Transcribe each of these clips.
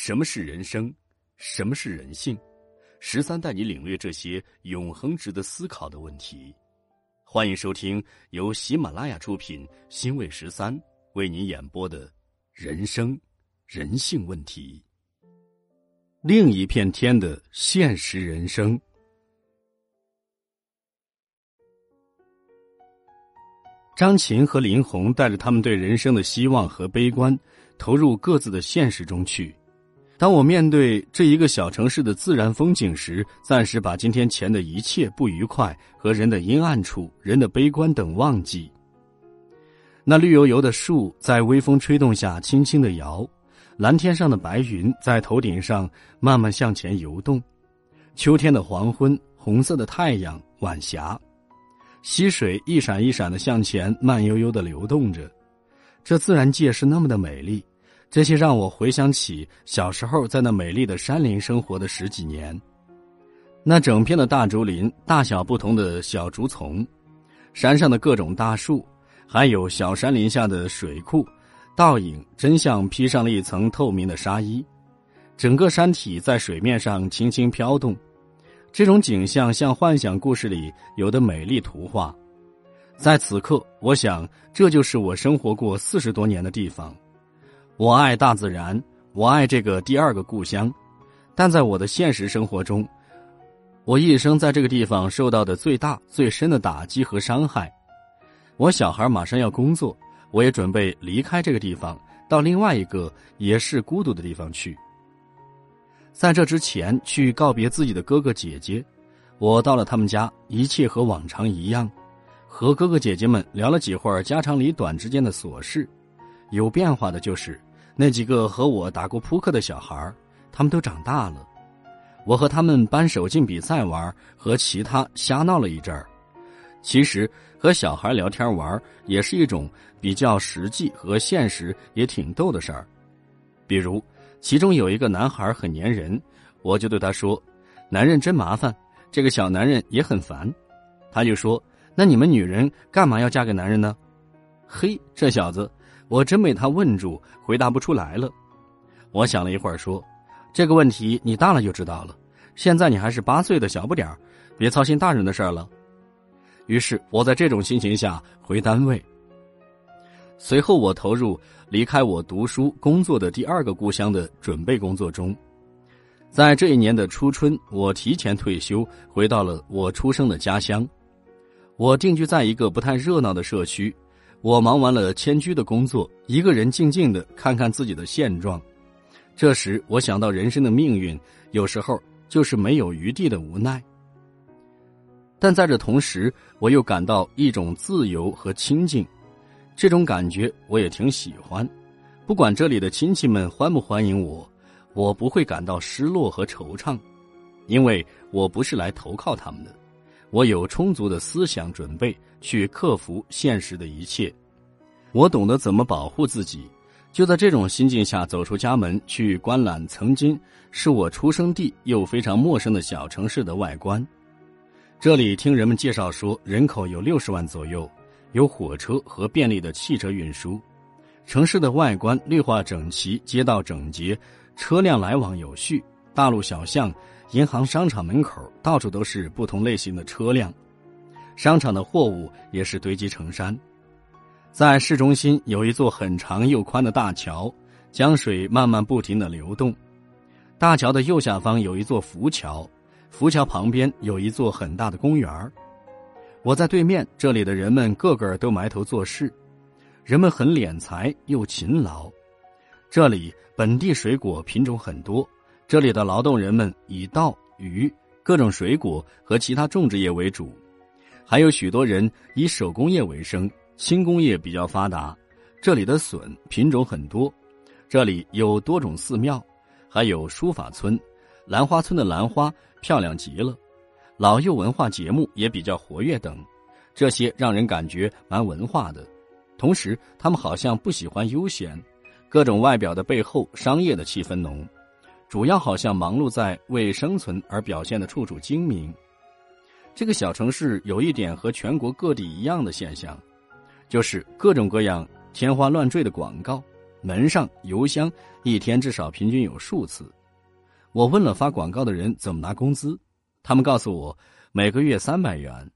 什么是人生？什么是人性？十三带你领略这些永恒值得思考的问题。欢迎收听由喜马拉雅出品、新卫十三为您演播的《人生人性问题》。另一片天的现实人生。张琴和林红带着他们对人生的希望和悲观，投入各自的现实中去。当我面对这一个小城市的自然风景时，暂时把今天前的一切不愉快和人的阴暗处、人的悲观等忘记。那绿油油的树在微风吹动下轻轻的摇，蓝天上的白云在头顶上慢慢向前游动。秋天的黄昏，红色的太阳，晚霞。溪水一闪一闪的向前，慢悠悠的流动着。这自然界是那么的美丽，这些让我回想起小时候在那美丽的山林生活的十几年。那整片的大竹林，大小不同的小竹丛，山上的各种大树，还有小山林下的水库，倒影真像披上了一层透明的纱衣，整个山体在水面上轻轻飘动。这种景象像幻想故事里有的美丽图画，在此刻，我想这就是我生活过四十多年的地方。我爱大自然，我爱这个第二个故乡，但在我的现实生活中，我一生在这个地方受到的最大、最深的打击和伤害。我小孩马上要工作，我也准备离开这个地方，到另外一个也是孤独的地方去。在这之前，去告别自己的哥哥姐姐，我到了他们家，一切和往常一样，和哥哥姐姐们聊了几会儿家长里短之间的琐事。有变化的就是那几个和我打过扑克的小孩他们都长大了。我和他们扳手劲比赛玩，和其他瞎闹了一阵儿。其实和小孩聊天玩也是一种比较实际和现实也挺逗的事儿，比如。其中有一个男孩很粘人，我就对他说：“男人真麻烦，这个小男人也很烦。”他就说：“那你们女人干嘛要嫁给男人呢？”嘿，这小子，我真被他问住，回答不出来了。我想了一会儿说：“这个问题你大了就知道了，现在你还是八岁的小不点儿，别操心大人的事儿了。”于是我在这种心情下回单位。随后我投入。离开我读书工作的第二个故乡的准备工作中，在这一年的初春，我提前退休，回到了我出生的家乡。我定居在一个不太热闹的社区，我忙完了迁居的工作，一个人静静的看看自己的现状。这时，我想到人生的命运，有时候就是没有余地的无奈。但在这同时，我又感到一种自由和清静。这种感觉我也挺喜欢，不管这里的亲戚们欢不欢迎我，我不会感到失落和惆怅，因为我不是来投靠他们的，我有充足的思想准备去克服现实的一切，我懂得怎么保护自己，就在这种心境下走出家门去观览曾经是我出生地又非常陌生的小城市的外观，这里听人们介绍说人口有六十万左右。有火车和便利的汽车运输，城市的外观绿化整齐，街道整洁，车辆来往有序。大路小巷、银行、商场门口到处都是不同类型的车辆，商场的货物也是堆积成山。在市中心有一座很长又宽的大桥，江水慢慢不停的流动。大桥的右下方有一座浮桥，浮桥旁边有一座很大的公园。我在对面，这里的人们个个都埋头做事，人们很敛财又勤劳。这里本地水果品种很多，这里的劳动人们以稻、鱼、各种水果和其他种植业为主，还有许多人以手工业为生，轻工业比较发达。这里的笋品种很多，这里有多种寺庙，还有书法村，兰花村的兰花漂亮极了。老幼文化节目也比较活跃等，这些让人感觉蛮文化的。同时，他们好像不喜欢悠闲，各种外表的背后，商业的气氛浓，主要好像忙碌在为生存而表现的处处精明。这个小城市有一点和全国各地一样的现象，就是各种各样天花乱坠的广告，门上、邮箱一天至少平均有数次。我问了发广告的人怎么拿工资，他们告诉我每个月三百元。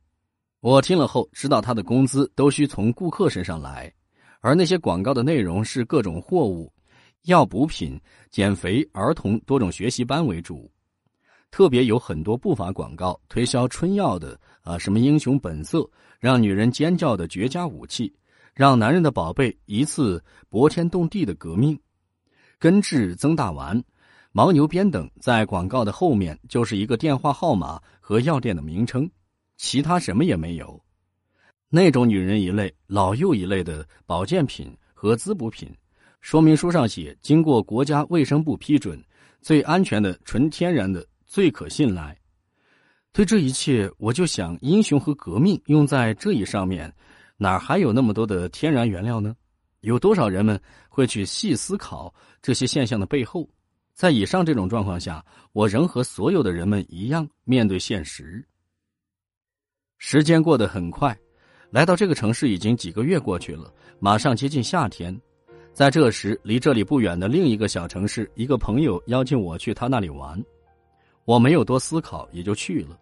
我听了后知道他的工资都需从顾客身上来，而那些广告的内容是各种货物、药补品、减肥、儿童多种学习班为主。特别有很多不法广告推销春药的啊，什么英雄本色，让女人尖叫的绝佳武器，让男人的宝贝一次博天动地的革命，根治增大丸、牦牛鞭等，在广告的后面就是一个电话号码和药店的名称，其他什么也没有。那种女人一类、老幼一类的保健品和滋补品，说明书上写经过国家卫生部批准，最安全的纯天然的。最可信赖。对这一切，我就想，英雄和革命用在这一上面，哪还有那么多的天然原料呢？有多少人们会去细思考这些现象的背后？在以上这种状况下，我仍和所有的人们一样面对现实。时间过得很快，来到这个城市已经几个月过去了，马上接近夏天。在这时，离这里不远的另一个小城市，一个朋友邀请我去他那里玩。我没有多思考，也就去了。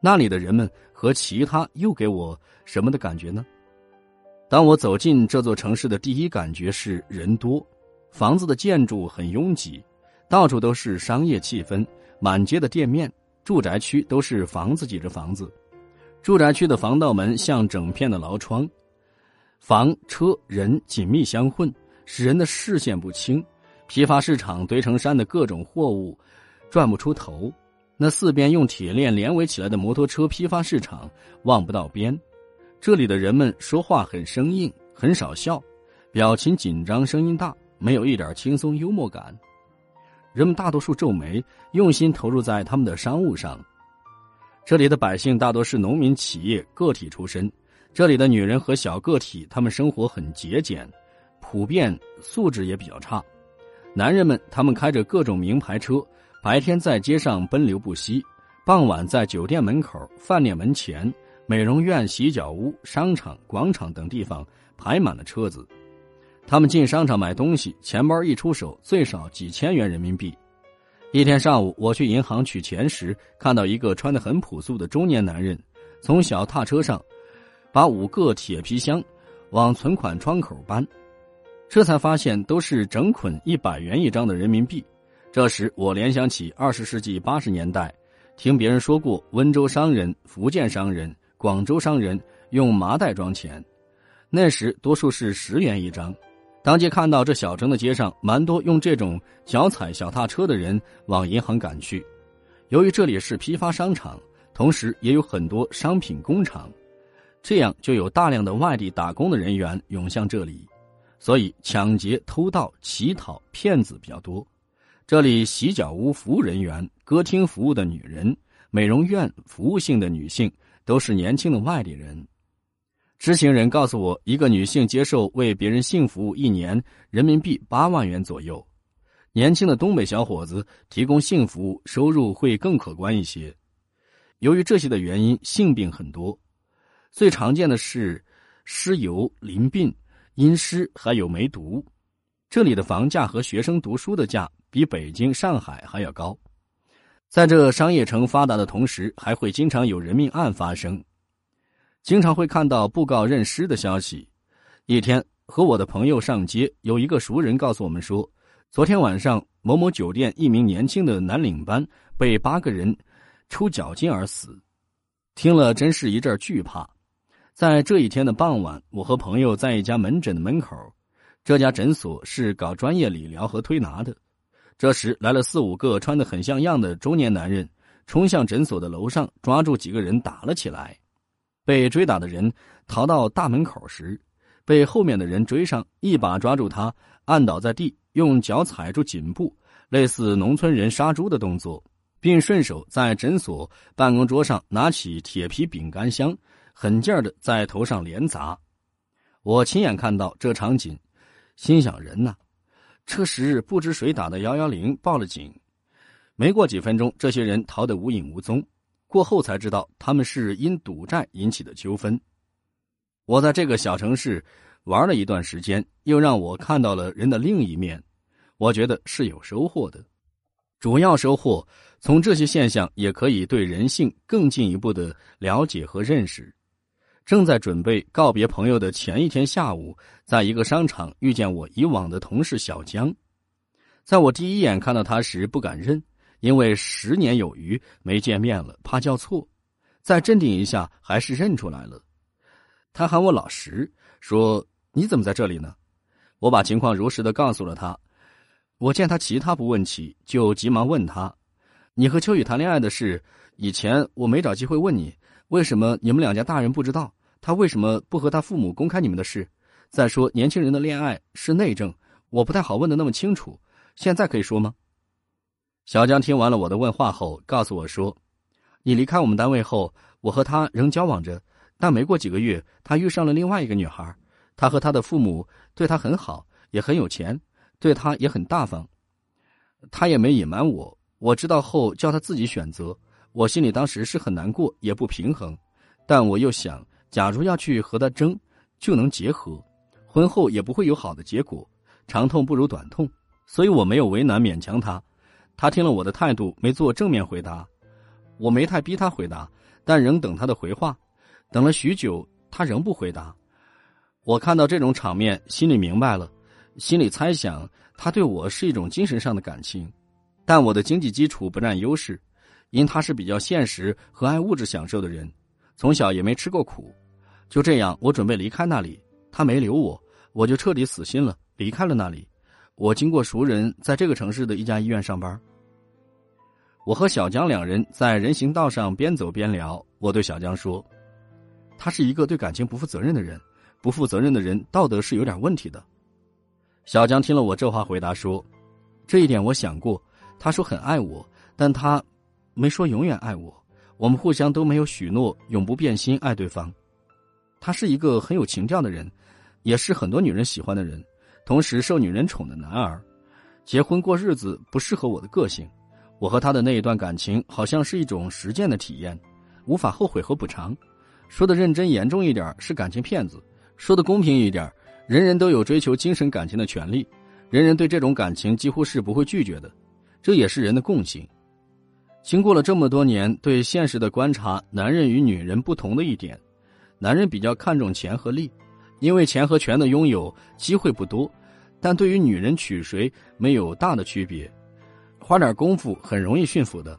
那里的人们和其他又给我什么的感觉呢？当我走进这座城市的第一感觉是人多，房子的建筑很拥挤，到处都是商业气氛，满街的店面。住宅区都是房子挤着房子，住宅区的防盗门像整片的牢窗，房车人紧密相混，使人的视线不清。批发市场堆成山的各种货物。转不出头，那四边用铁链连围起来的摩托车批发市场望不到边。这里的人们说话很生硬，很少笑，表情紧张，声音大，没有一点轻松幽默感。人们大多数皱眉，用心投入在他们的商务上。这里的百姓大多是农民、企业个体出身。这里的女人和小个体，他们生活很节俭，普遍素质也比较差。男人们，他们开着各种名牌车。白天在街上奔流不息，傍晚在酒店门口、饭店门前、美容院、洗脚屋、商场、广场等地方排满了车子。他们进商场买东西，钱包一出手，最少几千元人民币。一天上午，我去银行取钱时，看到一个穿得很朴素的中年男人，从小踏车上把五个铁皮箱往存款窗口搬，这才发现都是整捆一百元一张的人民币。这时，我联想起二十世纪八十年代，听别人说过温州商人、福建商人、广州商人用麻袋装钱，那时多数是十元一张。当街看到这小城的街上，蛮多用这种脚踩小踏车的人往银行赶去。由于这里是批发商场，同时也有很多商品工厂，这样就有大量的外地打工的人员涌向这里，所以抢劫、偷盗、乞讨、骗子比较多。这里洗脚屋服务人员、歌厅服务的女人、美容院服务性的女性都是年轻的外地人。知情人告诉我，一个女性接受为别人性服务一年人民币八万元左右。年轻的东北小伙子提供性服务，收入会更可观一些。由于这些的原因，性病很多，最常见的是湿疣、淋病、阴湿，还有梅毒。这里的房价和学生读书的价。比北京、上海还要高，在这商业城发达的同时，还会经常有人命案发生，经常会看到布告认尸的消息。一天和我的朋友上街，有一个熟人告诉我们说，昨天晚上某某酒店一名年轻的男领班被八个人抽脚筋而死。听了真是一阵惧怕。在这一天的傍晚，我和朋友在一家门诊的门口，这家诊所是搞专业理疗和推拿的。这时来了四五个穿得很像样的中年男人，冲向诊所的楼上，抓住几个人打了起来。被追打的人逃到大门口时，被后面的人追上，一把抓住他，按倒在地，用脚踩住颈部，类似农村人杀猪的动作，并顺手在诊所办公桌上拿起铁皮饼干箱，狠劲儿的在头上连砸。我亲眼看到这场景，心想：人呐！这时，不知谁打的幺幺零，报了警。没过几分钟，这些人逃得无影无踪。过后才知道，他们是因赌债引起的纠纷。我在这个小城市玩了一段时间，又让我看到了人的另一面，我觉得是有收获的。主要收获，从这些现象也可以对人性更进一步的了解和认识。正在准备告别朋友的前一天下午，在一个商场遇见我以往的同事小江。在我第一眼看到他时，不敢认，因为十年有余没见面了，怕叫错。再镇定一下，还是认出来了。他喊我老石，说：“你怎么在这里呢？”我把情况如实的告诉了他。我见他其他不问起，就急忙问他：“你和秋雨谈恋爱的事，以前我没找机会问你，为什么你们两家大人不知道？他为什么不和他父母公开你们的事？再说年轻人的恋爱是内政，我不太好问的那么清楚。现在可以说吗？”小江听完了我的问话后，告诉我说：“你离开我们单位后，我和他仍交往着，但没过几个月，他遇上了另外一个女孩，他和他的父母对他很好，也很有钱。”对他也很大方，他也没隐瞒我。我知道后叫他自己选择，我心里当时是很难过，也不平衡。但我又想，假如要去和他争，就能结合，婚后也不会有好的结果。长痛不如短痛，所以我没有为难勉强他。他听了我的态度，没做正面回答，我没太逼他回答，但仍等他的回话。等了许久，他仍不回答。我看到这种场面，心里明白了。心里猜想，他对我是一种精神上的感情，但我的经济基础不占优势，因他是比较现实和爱物质享受的人，从小也没吃过苦。就这样，我准备离开那里，他没留我，我就彻底死心了，离开了那里。我经过熟人，在这个城市的一家医院上班。我和小江两人在人行道上边走边聊，我对小江说：“他是一个对感情不负责任的人，不负责任的人道德是有点问题的。”小江听了我这话，回答说：“这一点我想过。他说很爱我，但他没说永远爱我。我们互相都没有许诺永不变心爱对方。他是一个很有情调的人，也是很多女人喜欢的人，同时受女人宠的男儿。结婚过日子不适合我的个性。我和他的那一段感情，好像是一种实践的体验，无法后悔和补偿。说的认真严重一点，是感情骗子；说的公平一点。”人人都有追求精神感情的权利，人人对这种感情几乎是不会拒绝的，这也是人的共性。经过了这么多年对现实的观察，男人与女人不同的一点，男人比较看重钱和利，因为钱和权的拥有机会不多，但对于女人娶谁没有大的区别，花点功夫很容易驯服的。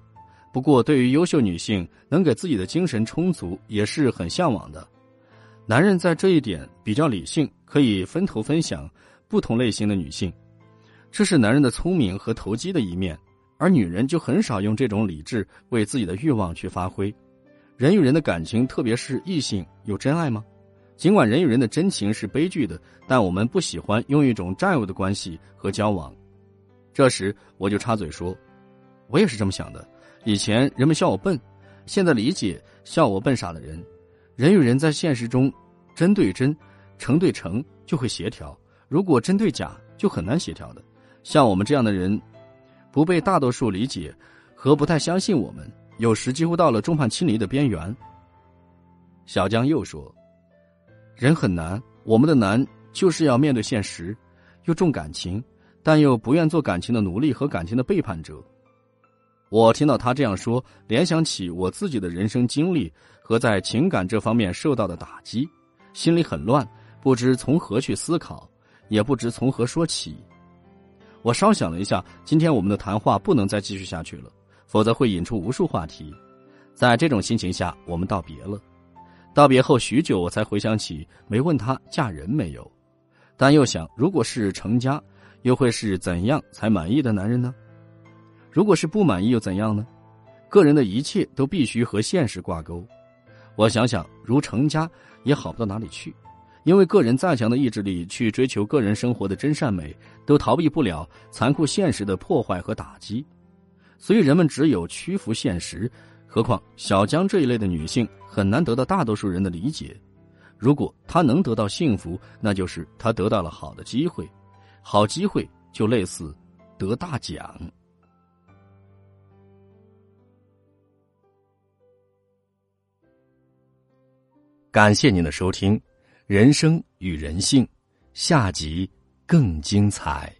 不过对于优秀女性，能给自己的精神充足也是很向往的。男人在这一点比较理性，可以分头分享不同类型的女性，这是男人的聪明和投机的一面；而女人就很少用这种理智为自己的欲望去发挥。人与人的感情，特别是异性，有真爱吗？尽管人与人的真情是悲剧的，但我们不喜欢用一种债务的关系和交往。这时我就插嘴说：“我也是这么想的。以前人们笑我笨，现在理解笑我笨傻的人。”人与人在现实中，真对真，诚对诚就会协调；如果真对假，就很难协调的。像我们这样的人，不被大多数理解，和不太相信我们，有时几乎到了众叛亲离的边缘。小江又说：“人很难，我们的难就是要面对现实，又重感情，但又不愿做感情的奴隶和感情的背叛者。”我听到他这样说，联想起我自己的人生经历和在情感这方面受到的打击，心里很乱，不知从何去思考，也不知从何说起。我稍想了一下，今天我们的谈话不能再继续下去了，否则会引出无数话题。在这种心情下，我们道别了。道别后许久，我才回想起没问他嫁人没有，但又想，如果是成家，又会是怎样才满意的男人呢？如果是不满意又怎样呢？个人的一切都必须和现实挂钩。我想想，如成家也好不到哪里去，因为个人再强的意志力去追求个人生活的真善美，都逃避不了残酷现实的破坏和打击。所以人们只有屈服现实。何况小江这一类的女性很难得到大多数人的理解。如果她能得到幸福，那就是她得到了好的机会。好机会就类似得大奖。感谢您的收听，《人生与人性》。下集更精彩。